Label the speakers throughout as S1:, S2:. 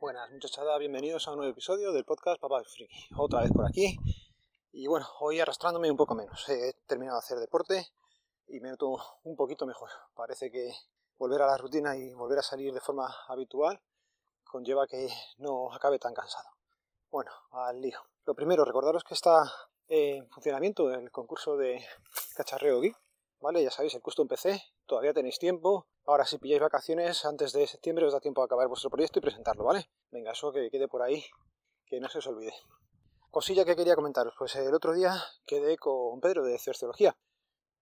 S1: Buenas muchachada, bienvenidos a un nuevo episodio del podcast Papá Friki. Otra vez por aquí. Y bueno, hoy arrastrándome un poco menos. He terminado de hacer deporte y me noto un poquito mejor. Parece que volver a la rutina y volver a salir de forma habitual conlleva que no acabe tan cansado. Bueno, al lío. Lo primero, recordaros que está en funcionamiento el concurso de cacharreo geek. ¿Vale? Ya sabéis, el custom PC, todavía tenéis tiempo. Ahora, si pilláis vacaciones antes de septiembre, os da tiempo a acabar vuestro proyecto y presentarlo, ¿vale? Venga, eso que quede por ahí, que no se os olvide. Cosilla que quería comentaros, pues el otro día quedé con Pedro de Sociología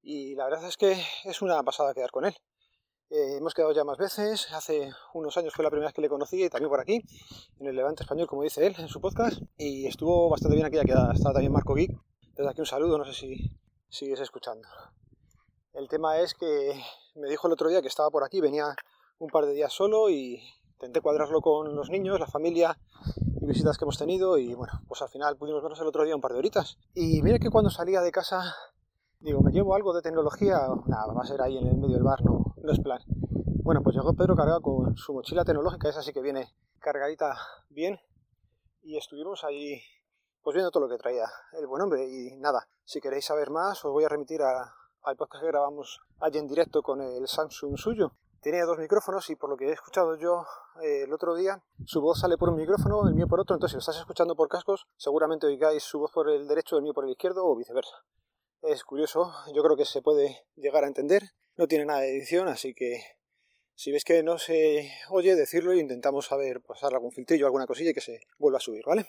S1: y la verdad es que es una pasada quedar con él. Eh, hemos quedado ya más veces, hace unos años fue la primera vez que le conocí y también por aquí, en el Levante Español, como dice él, en su podcast, y estuvo bastante bien aquella quedada. Estaba también Marco Geek, desde aquí un saludo, no sé si sigues escuchando. El tema es que me dijo el otro día que estaba por aquí, venía un par de días solo y intenté cuadrarlo con los niños, la familia y visitas que hemos tenido y bueno, pues al final pudimos vernos el otro día un par de horitas. Y mire que cuando salía de casa, digo, ¿me llevo algo de tecnología? Nada, va a ser ahí en el medio del bar, no, no es plan. Bueno, pues llegó Pedro cargado con su mochila tecnológica, esa sí que viene cargadita bien y estuvimos ahí pues viendo todo lo que traía el buen hombre y nada, si queréis saber más os voy a remitir a, al podcast que grabamos allí en directo con el Samsung suyo. Tiene dos micrófonos y por lo que he escuchado yo eh, el otro día, su voz sale por un micrófono, el mío por otro, entonces si lo estás escuchando por cascos, seguramente oigáis su voz por el derecho, el mío por el izquierdo o viceversa. Es curioso, yo creo que se puede llegar a entender, no tiene nada de edición, así que si ves que no se oye, decirlo e intentamos saber, pasar algún filtrillo, alguna cosilla y que se vuelva a subir, ¿vale?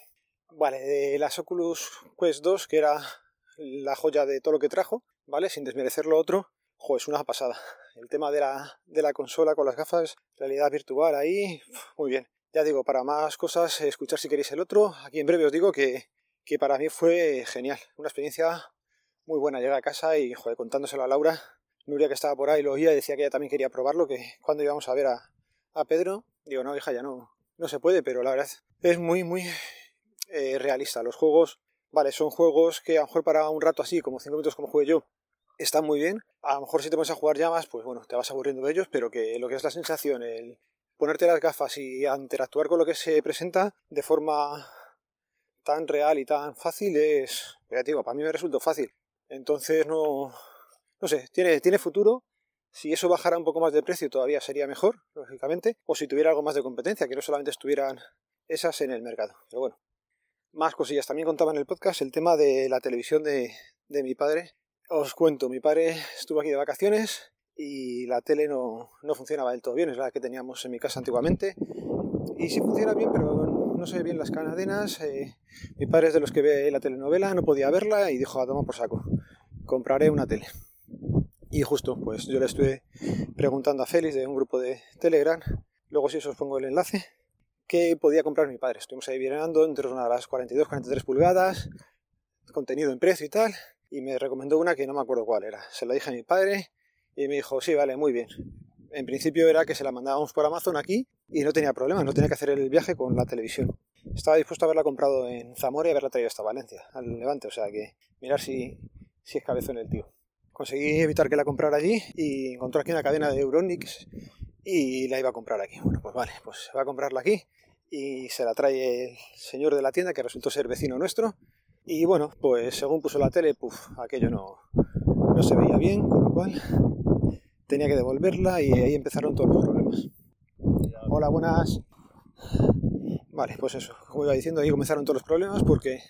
S1: Vale, de las Oculus Quest 2, que era la joya de todo lo que trajo, ¿vale? Sin desmerecer lo otro, jo, es una pasada. El tema de la, de la consola con las gafas, realidad virtual ahí, muy bien. Ya digo, para más cosas, escuchar si queréis el otro. Aquí en breve os digo que, que para mí fue genial. Una experiencia muy buena. Llegar a casa y, joder, contándoselo a Laura. Nuria que estaba por ahí lo oía y decía que ella también quería probarlo, que cuando íbamos a ver a, a Pedro, digo, no, hija, ya no, no se puede, pero la verdad es muy, muy eh, realista. Los juegos, vale, son juegos que a lo mejor para un rato así, como 5 minutos como jugué yo, están muy bien. A lo mejor si te pones a jugar llamas, pues bueno, te vas aburriendo de ellos, pero que lo que es la sensación, el ponerte las gafas y interactuar con lo que se presenta de forma tan real y tan fácil es, digo, para mí me resultó fácil. Entonces no, no sé, tiene, tiene futuro. Si eso bajara un poco más de precio todavía sería mejor, lógicamente, o si tuviera algo más de competencia, que no solamente estuvieran esas en el mercado. Pero bueno, más cosillas. También contaba en el podcast el tema de la televisión de, de mi padre, os cuento, mi padre estuvo aquí de vacaciones y la tele no, no, funcionaba del todo bien, es la que teníamos en mi casa antiguamente. Y sí funciona bien, pero no se ve bien las cadenas. Eh, mi padre es de los que ve la telenovela, no podía verla y dijo, a tomar por saco, compraré una tele. Y justo, pues yo le estuve preguntando a Félix de un grupo de Telegram, luego si os pongo el enlace, qué podía comprar mi padre. Estuvimos ahí mirando entre una las 42-43 pulgadas, contenido en precio y tal, y me recomendó una que no me acuerdo cuál era. Se la dije a mi padre y me dijo, sí, vale, muy bien. En principio era que se la mandábamos por Amazon aquí y no tenía problema, no tenía que hacer el viaje con la televisión. Estaba dispuesto a haberla comprado en Zamora y haberla traído hasta Valencia, al Levante, o sea que mirar si, si es cabezón el tío. Conseguí evitar que la comprara allí y encontró aquí una cadena de Euronics y la iba a comprar aquí. Bueno, pues vale, pues va a comprarla aquí y se la trae el señor de la tienda que resultó ser vecino nuestro y bueno, pues según puso la tele, puff, aquello no, no se veía bien, con lo cual tenía que devolverla y ahí empezaron todos los problemas. Hola, buenas. Vale, pues eso, como iba diciendo, ahí comenzaron todos los problemas porque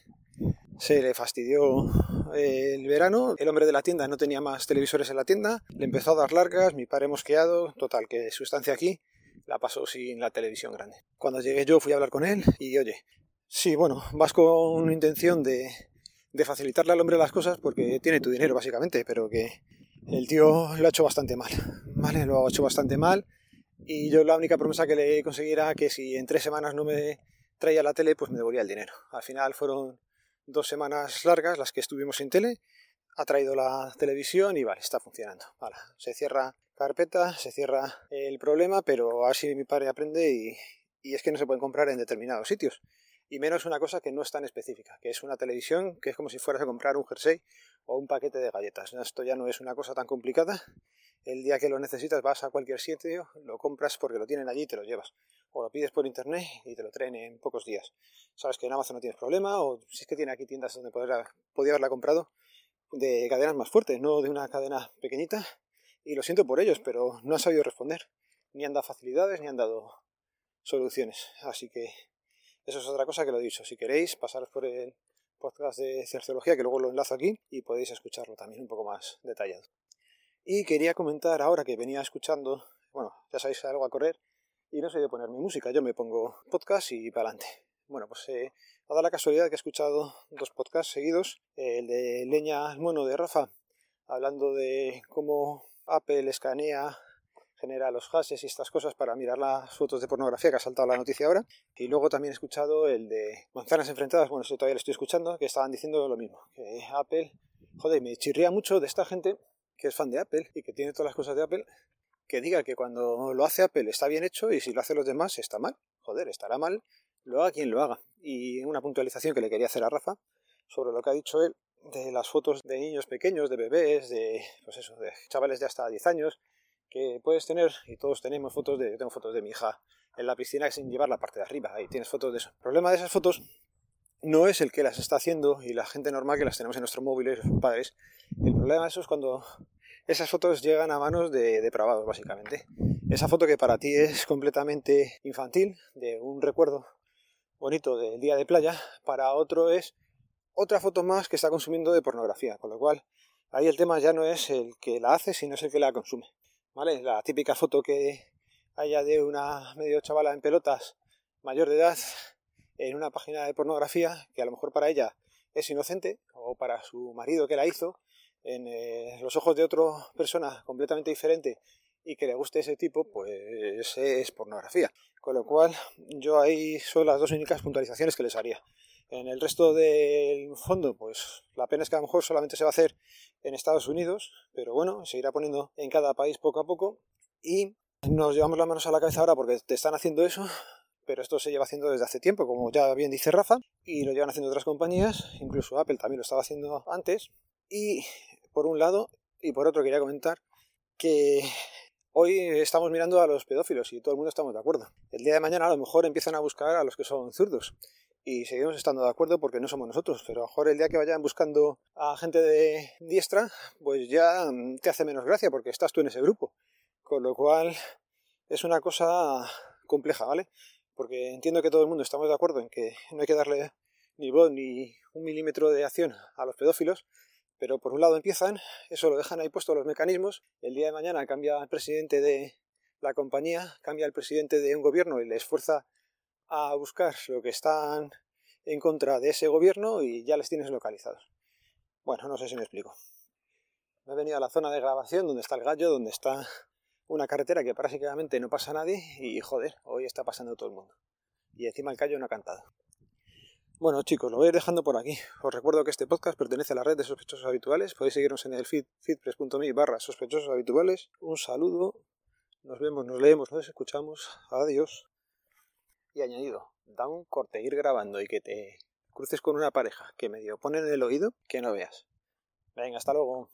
S1: se le fastidió el verano, el hombre de la tienda no tenía más televisores en la tienda, le empezó a dar largas, mi padre mosqueado, total, que su estancia aquí la pasó sin la televisión grande. Cuando llegué yo fui a hablar con él y oye, Sí, bueno, vas con intención de, de facilitarle al hombre las cosas porque tiene tu dinero básicamente, pero que el tío lo ha hecho bastante mal, ¿vale? Lo ha hecho bastante mal y yo la única promesa que le conseguí era que si en tres semanas no me traía la tele, pues me devolvía el dinero. Al final fueron dos semanas largas las que estuvimos sin tele, ha traído la televisión y vale, está funcionando. Vale, se cierra carpeta, se cierra el problema, pero así mi padre aprende y, y es que no se pueden comprar en determinados sitios y menos una cosa que no es tan específica, que es una televisión que es como si fueras a comprar un jersey o un paquete de galletas. Esto ya no es una cosa tan complicada el día que lo necesitas vas a cualquier sitio, lo compras porque lo tienen allí y te lo llevas. O lo pides por internet y te lo traen en pocos días. Sabes que en Amazon no tienes problema, o si es que tiene aquí tiendas donde podría haberla comprado de cadenas más fuertes, no de una cadena pequeñita. Y lo siento por ellos, pero no han sabido responder. Ni han dado facilidades, ni han dado soluciones. Así que eso es otra cosa que lo he dicho. Si queréis, pasaros por el podcast de Cerciología, que luego lo enlazo aquí, y podéis escucharlo también un poco más detallado. Y quería comentar ahora que venía escuchando, bueno, ya sabéis, algo a correr, y no sé de poner mi música, yo me pongo podcast y para adelante. Bueno, pues eh, dado la casualidad que he escuchado dos podcasts seguidos, el de Leña Mono de Rafa, hablando de cómo Apple escanea genera los hashes y estas cosas para mirar las fotos de pornografía que ha saltado la noticia ahora. Y luego también he escuchado el de Manzanas Enfrentadas, bueno, eso todavía lo estoy escuchando, que estaban diciendo lo mismo, que Apple, joder, me chirría mucho de esta gente que es fan de Apple y que tiene todas las cosas de Apple, que diga que cuando lo hace Apple está bien hecho y si lo hacen los demás está mal. Joder, estará mal, lo haga quien lo haga. Y una puntualización que le quería hacer a Rafa sobre lo que ha dicho él de las fotos de niños pequeños, de bebés, de, pues eso, de chavales de hasta 10 años, que puedes tener, y todos tenemos fotos de, tengo fotos de mi hija en la piscina sin llevar la parte de arriba, ahí tienes fotos de eso. El problema de esas fotos no es el que las está haciendo y la gente normal que las tenemos en nuestro móvil y los padres. El problema de eso es cuando esas fotos llegan a manos de depravados, básicamente. Esa foto que para ti es completamente infantil, de un recuerdo bonito del día de playa, para otro es otra foto más que está consumiendo de pornografía, con lo cual ahí el tema ya no es el que la hace, sino es el que la consume. ¿vale? La típica foto que haya de una medio chavala en pelotas mayor de edad en una página de pornografía que a lo mejor para ella es inocente o para su marido que la hizo en eh, los ojos de otra persona completamente diferente y que le guste ese tipo, pues es pornografía. Con lo cual yo ahí son las dos únicas puntualizaciones que les haría. En el resto del fondo, pues la pena es que a lo mejor solamente se va a hacer en Estados Unidos, pero bueno, se irá poniendo en cada país poco a poco y nos llevamos las manos a la cabeza ahora porque te están haciendo eso, pero esto se lleva haciendo desde hace tiempo, como ya bien dice Rafa, y lo llevan haciendo otras compañías, incluso Apple también lo estaba haciendo antes. Y por un lado, y por otro quería comentar que hoy estamos mirando a los pedófilos y todo el mundo estamos de acuerdo. El día de mañana a lo mejor empiezan a buscar a los que son zurdos y seguimos estando de acuerdo porque no somos nosotros, pero a lo mejor el día que vayan buscando a gente de diestra, pues ya mm, te hace menos gracia porque estás tú en ese grupo. Con lo cual es una cosa compleja, ¿vale? Porque entiendo que todo el mundo estamos de acuerdo en que no hay que darle ni voz ni un milímetro de acción a los pedófilos, pero por un lado empiezan, eso lo dejan ahí puesto los mecanismos, el día de mañana cambia el presidente de la compañía, cambia el presidente de un gobierno y le esfuerza a buscar lo que están en contra de ese gobierno y ya les tienes localizados. Bueno, no sé si me explico. Me he venido a la zona de grabación donde está el gallo, donde está una carretera que prácticamente no pasa nadie y joder, hoy está pasando todo el mundo. Y encima el gallo no ha cantado. Bueno chicos, lo voy a ir dejando por aquí. Os recuerdo que este podcast pertenece a la red de sospechosos habituales. Podéis seguirnos en el feed feedpress.me barra sospechosos habituales. Un saludo. Nos vemos, nos leemos, nos escuchamos. Adiós y añadido, da un corte ir grabando y que te cruces con una pareja que medio pone en el oído que no veas. Venga, hasta luego.